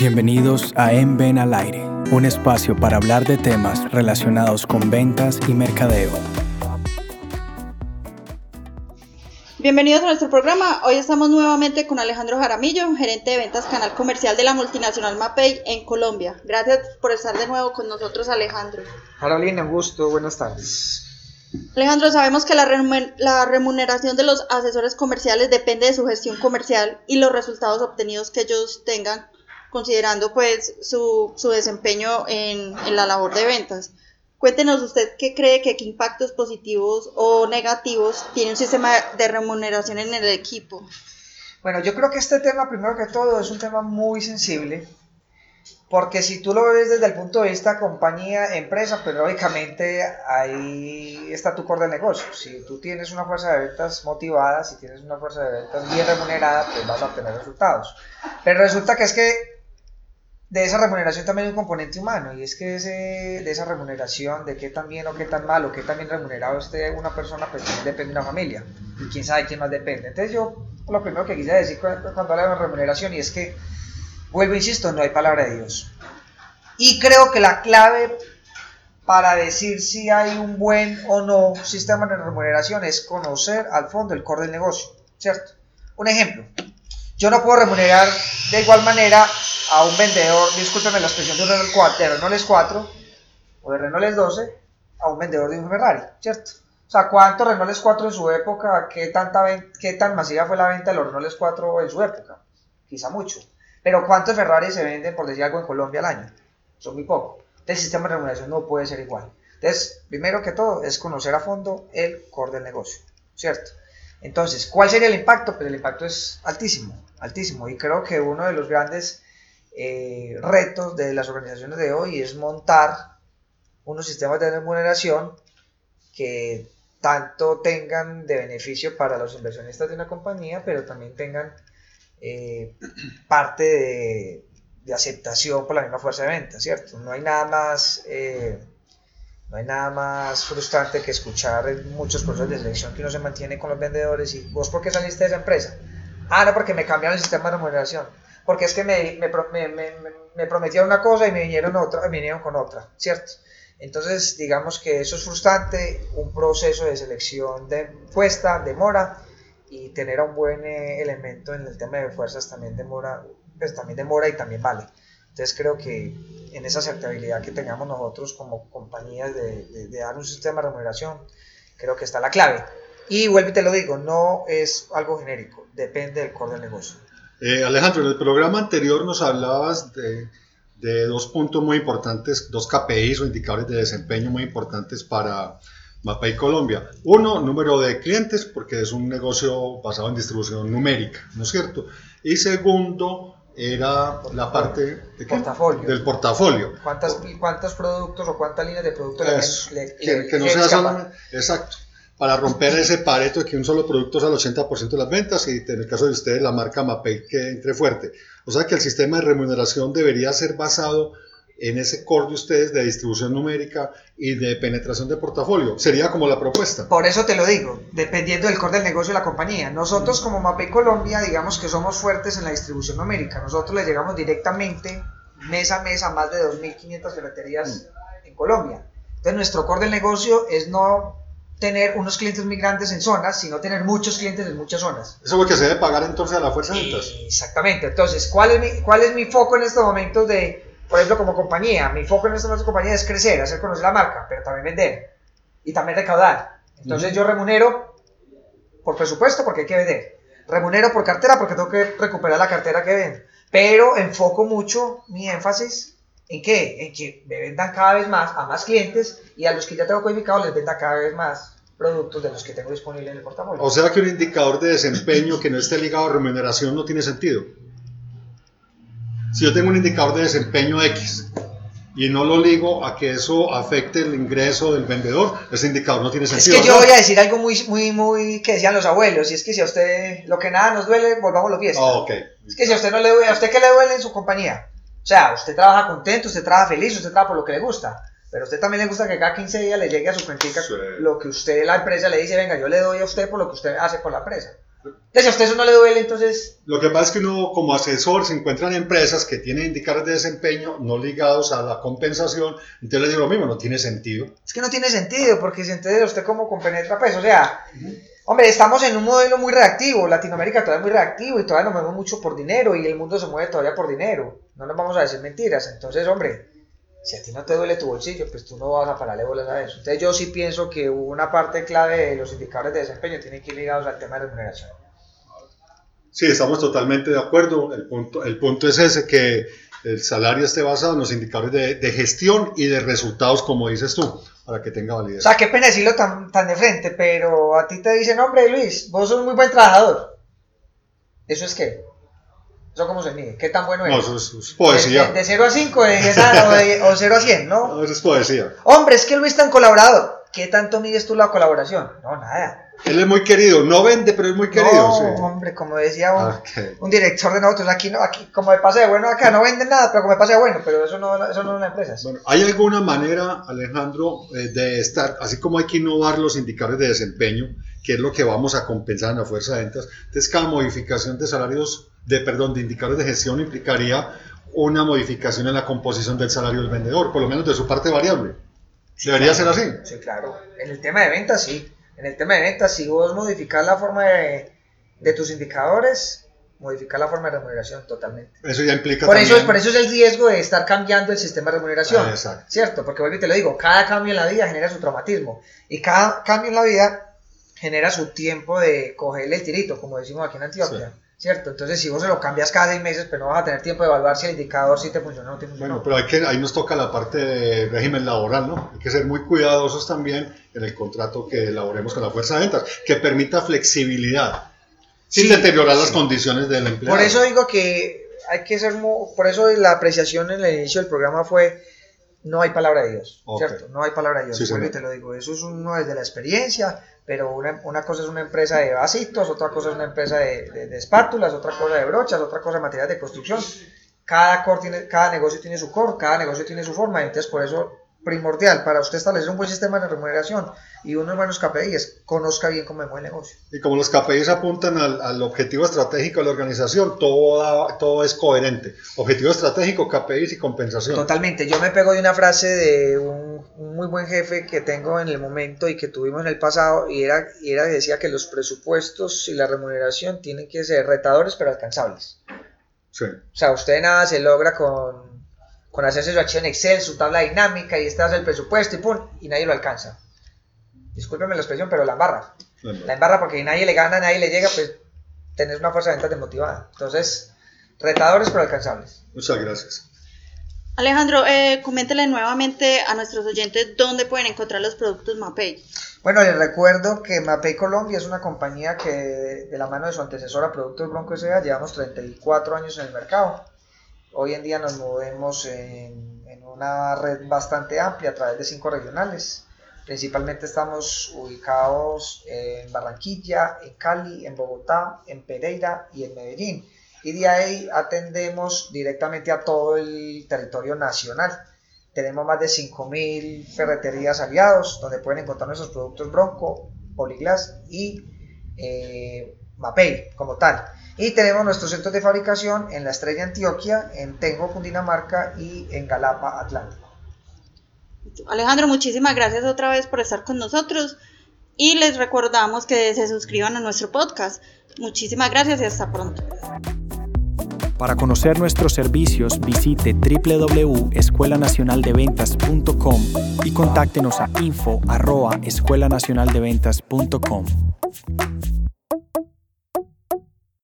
Bienvenidos a En Ven al Aire, un espacio para hablar de temas relacionados con ventas y mercadeo. Bienvenidos a nuestro programa. Hoy estamos nuevamente con Alejandro Jaramillo, gerente de ventas canal comercial de la multinacional Mapei en Colombia. Gracias por estar de nuevo con nosotros, Alejandro. Carolina, un gusto, buenas tardes. Alejandro, sabemos que la, la, remuneración de los asesores comerciales depende de su gestión comercial y los resultados obtenidos que ellos tengan, considerando pues su, su desempeño en, en, la labor de ventas. Cuéntenos usted qué cree que qué impactos positivos o negativos tiene un sistema de remuneración en el equipo. Bueno, yo creo que este tema, primero que todo, es un tema muy sensible porque si tú lo ves desde el punto de vista compañía, empresa, pues lógicamente ahí está tu core de negocio. Si tú tienes una fuerza de ventas motivada, si tienes una fuerza de ventas bien remunerada, pues vas a obtener resultados. Pero resulta que es que de esa remuneración también hay un componente humano y es que de esa remuneración, de qué tan bien o qué tan mal o qué tan bien remunerado esté una persona, pues depende de una familia y quién sabe quién más depende. Entonces yo lo primero que quise decir cuando, cuando hablo de remuneración y es que Vuelvo, insisto, no hay palabra de Dios. Y creo que la clave para decir si hay un buen o no sistema de remuneración es conocer al fondo el core del negocio, ¿cierto? Un ejemplo, yo no puedo remunerar de igual manera a un vendedor, discúlpeme la expresión de un Renault 4, de Renault 4 o de Renault 12 a un vendedor de un Ferrari, ¿cierto? O sea, ¿cuántos Renault 4 en su época? ¿Qué, tanta, ¿Qué tan masiva fue la venta de los Renault 4 en su época? Quizá mucho. Pero ¿cuántos Ferrari se venden, por decir algo, en Colombia al año? Son muy pocos. El sistema de remuneración no puede ser igual. Entonces, primero que todo, es conocer a fondo el core del negocio, ¿cierto? Entonces, ¿cuál sería el impacto? Pues el impacto es altísimo, altísimo. Y creo que uno de los grandes eh, retos de las organizaciones de hoy es montar unos sistemas de remuneración que tanto tengan de beneficio para los inversionistas de una compañía, pero también tengan eh, parte de, aceptación por la misma fuerza de venta, ¿cierto? No hay nada más, eh, no hay nada más frustrante que escuchar en muchos procesos de selección que uno se mantiene con los vendedores y vos por qué saliste de esa empresa? Ah, no, porque me cambiaron el sistema de remuneración, porque es que me, me, me, me prometieron una cosa y me vinieron, otra, me vinieron con otra, ¿cierto? Entonces, digamos que eso es frustrante, un proceso de selección de cuesta, demora, y tener un buen eh, elemento en el tema de fuerzas también demora, pues también demora y también vale. Entonces creo que en esa aceptabilidad que tengamos nosotros como compañías de, de, dar un sistema de remuneración, creo que está la clave. Y vuelvo y te lo digo, no es algo genérico, depende del core del negocio. Eh, Alejandro, en el programa anterior nos hablabas de, de dos puntos muy importantes, dos KPIs o indicadores de desempeño muy importantes para Mapei Colombia. Uno, número de clientes, porque es un negocio basado en distribución numérica, ¿no es cierto? Y segundo, era la parte de portafolio. del portafolio. ¿Cuántas, ¿Cuántos productos o cuántas líneas de productos le, que, no sea solamente, Exacto. Para romper ese pareto de que un solo producto es al 80% de las ventas y en el caso de ustedes la marca Mapei que entre fuerte. O sea que el sistema de remuneración debería ser basado en ese core de ustedes de distribución numérica y de penetración de portafolio. Sería como la propuesta. Por eso te lo digo, dependiendo del core del negocio de la compañía. Nosotros como MAPE Colombia, digamos que somos fuertes en la distribución numérica. Nosotros le llegamos directamente mes a mes a más de 2.500 ferreterías en Colombia. Entonces nuestro core del negocio es no tener unos clientes muy grandes en zonas, sino tener muchos clientes en muchas zonas. Eso es lo que se debe pagar entonces a la fuerza de ventas. Exactamente. Entonces, ¿cuál es mi, cuál es mi foco en estos momentos de por ejemplo, como compañía, mi foco en esta nuestra compañía es crecer, hacer conocer la marca, pero también vender y también recaudar. Entonces yo remunero por presupuesto porque hay que vender. Remunero por cartera porque tengo que recuperar la cartera que vendo. Pero enfoco mucho mi énfasis en qué? En que me vendan cada vez más a más clientes y a los que ya tengo codificado les venda cada vez más productos de los que tengo disponible en el portafolio. O sea que un indicador de desempeño que no esté ligado a remuneración no tiene sentido. Si yo tengo un indicador de desempeño X y no lo ligo a que eso afecte el ingreso del vendedor, ese indicador no tiene sentido. Es que yo voy a decir algo muy, muy, muy que decían los abuelos, y es que si a usted lo que nada nos duele, volvamos los fiesta. Oh, Es que si a usted no le duele, ¿a usted qué le duele en su compañía? O sea, usted trabaja contento, usted trabaja feliz, usted trabaja por lo que le gusta. Pero a usted también le gusta que cada 15 días le llegue a su cuentica lo que usted, la empresa, le dice, venga, yo le doy a usted por lo que usted hace por la empresa. Entonces, a usted eso no le duele, entonces... Lo que pasa es que uno como asesor se encuentra en empresas que tienen indicadores de desempeño no ligados a la compensación, entonces le digo lo mismo, no tiene sentido. Es que no tiene sentido, porque si entonces usted cómo compenetra, pues, o sea, hombre, estamos en un modelo muy reactivo, Latinoamérica todavía es muy reactivo y todavía nos movemos mucho por dinero y el mundo se mueve todavía por dinero, no nos vamos a decir mentiras, entonces, hombre, si a ti no te duele tu bolsillo, pues tú no vas a pararle bolas a eso. Entonces yo sí pienso que una parte clave de los indicadores de desempeño tiene que ir ligados al tema de remuneración. Sí, estamos totalmente de acuerdo. El punto, el punto es ese, que el salario esté basado en los indicadores de, de gestión y de resultados, como dices tú, para que tenga O validez. sea, qué pena decirlo tan, tan de frente, pero a ti te dicen, hombre Luis, vos sos un muy buen trabajador. ¿Eso es qué? ¿Eso cómo se mide? ¿Qué tan bueno No, eres? eso es, es poesía. De, de 0 a 5, de 10 a, o, de, o 0 a 100, ¿no? No, eso es poesía. Hombre, es que Luis es tan colaborador. ¿Qué tanto mides tú la colaboración? No, nada. Él es muy querido, no vende, pero es muy querido. no, sí. hombre, como decía un, Ok. un director de nosotros, aquí no, aquí como me pasa de bueno acá, no venden nada, pero como me pasa de bueno, pero eso no, eso no es una empresa. Bueno, ¿hay alguna manera, Alejandro, eh, de estar, así como hay que innovar los indicadores de desempeño, que es lo que vamos a compensar en la fuerza de ventas, entonces cada modificación de salarios, de perdón, de indicadores de gestión implicaría una modificación en la composición del salario del vendedor, por lo menos de su parte variable. Debería ser así. Sí, claro. En el tema de ventas, sí. En el tema de ventas, si vos modificas la forma de, de tus indicadores, modificar la forma de remuneración totalmente. Eso ya implica Por eso, también... es, por eso es el riesgo de estar cambiando el sistema de remuneración. Ah, exacto. ¿Cierto? Porque vuelvo y te lo digo, cada cambio en la vida genera su traumatismo. Y cada cambio en la vida genera su tiempo de cogerle el tirito, como decimos aquí en Antioquia. ¿Cierto? Entonces, si vos se lo cambias cada seis meses, pues no vas a tener tiempo de evaluar si el indicador sí te funciona o no te funciona. Bueno, pero hay que, ahí nos toca la parte de régimen laboral, ¿no? Hay que ser muy cuidadosos también en el contrato que elaboremos con la fuerza de ventas, que permita flexibilidad, sin Sí, deteriorar las sí. condiciones del empleado. Por eso digo que hay que ser, por eso la apreciación en el inicio del programa fue, no hay palabra de Dios, Ok. ¿cierto? No hay palabra de Dios, Sí, te lo digo, eso es uno desde la experiencia, pero una, una cosa es una empresa de vasitos, otra cosa es una empresa de, de- de espátulas, otra cosa de brochas, otra cosa de materiales de construcción. Cada, core tiene, cada negocio tiene su core, cada negocio tiene su forma, entonces por eso primordial para usted establecer un buen sistema de remuneración y unos buenos KPIs, conozca bien cómo mueve el negocio. Y como los KPIs apuntan al, al objetivo estratégico de la organización, todo, todo es coherente. Objetivo estratégico, KPIs y compensación. Totalmente. Yo me pego de una frase de un, un muy buen jefe que tengo en el momento y que tuvimos en el pasado y era, y era decía que los presupuestos y la remuneración tienen que ser retadores pero alcanzables. Sí. O sea, usted nada se logra con, con hacerse su acción Excel, su tabla dinámica y este hace el presupuesto y pum, y nadie lo alcanza. Discúlpeme la expresión, pero la embarra. La embarra porque nadie le gana, nadie le llega, pues tenés una fuerza de ventas desmotivada. Entonces, retadores pero alcanzables. Muchas gracias. Alejandro, eh, coméntele nuevamente a nuestros oyentes dónde pueden encontrar los productos Mapei. Bueno, les recuerdo que Mapei Colombia es una compañía que de la mano de su antecesora Productos Bronco S.A. llevamos 34 años en el mercado. Hoy en día nos movemos en, una red bastante amplia a través de cinco regionales. Principalmente estamos ubicados en Barranquilla, en Cali, en Bogotá, en Pereira y en Medellín. Y de ahí atendemos directamente a todo el territorio nacional. Tenemos más de 5.000 ferreterías aliados donde pueden encontrar nuestros productos Bronco, Poliglass y eh, Mapei como tal. Y tenemos nuestros centros de fabricación en La Estrella Antioquia, en Tengo, Cundinamarca y en Galapa, Atlántico. Alejandro, muchísimas gracias otra vez por estar con nosotros y les recordamos que se suscriban a nuestro podcast. Muchísimas gracias y hasta pronto. Para conocer nuestros servicios, visite www.escuelanacionaldeventas.com y contáctenos a info@escuelanacionaldeventas.com.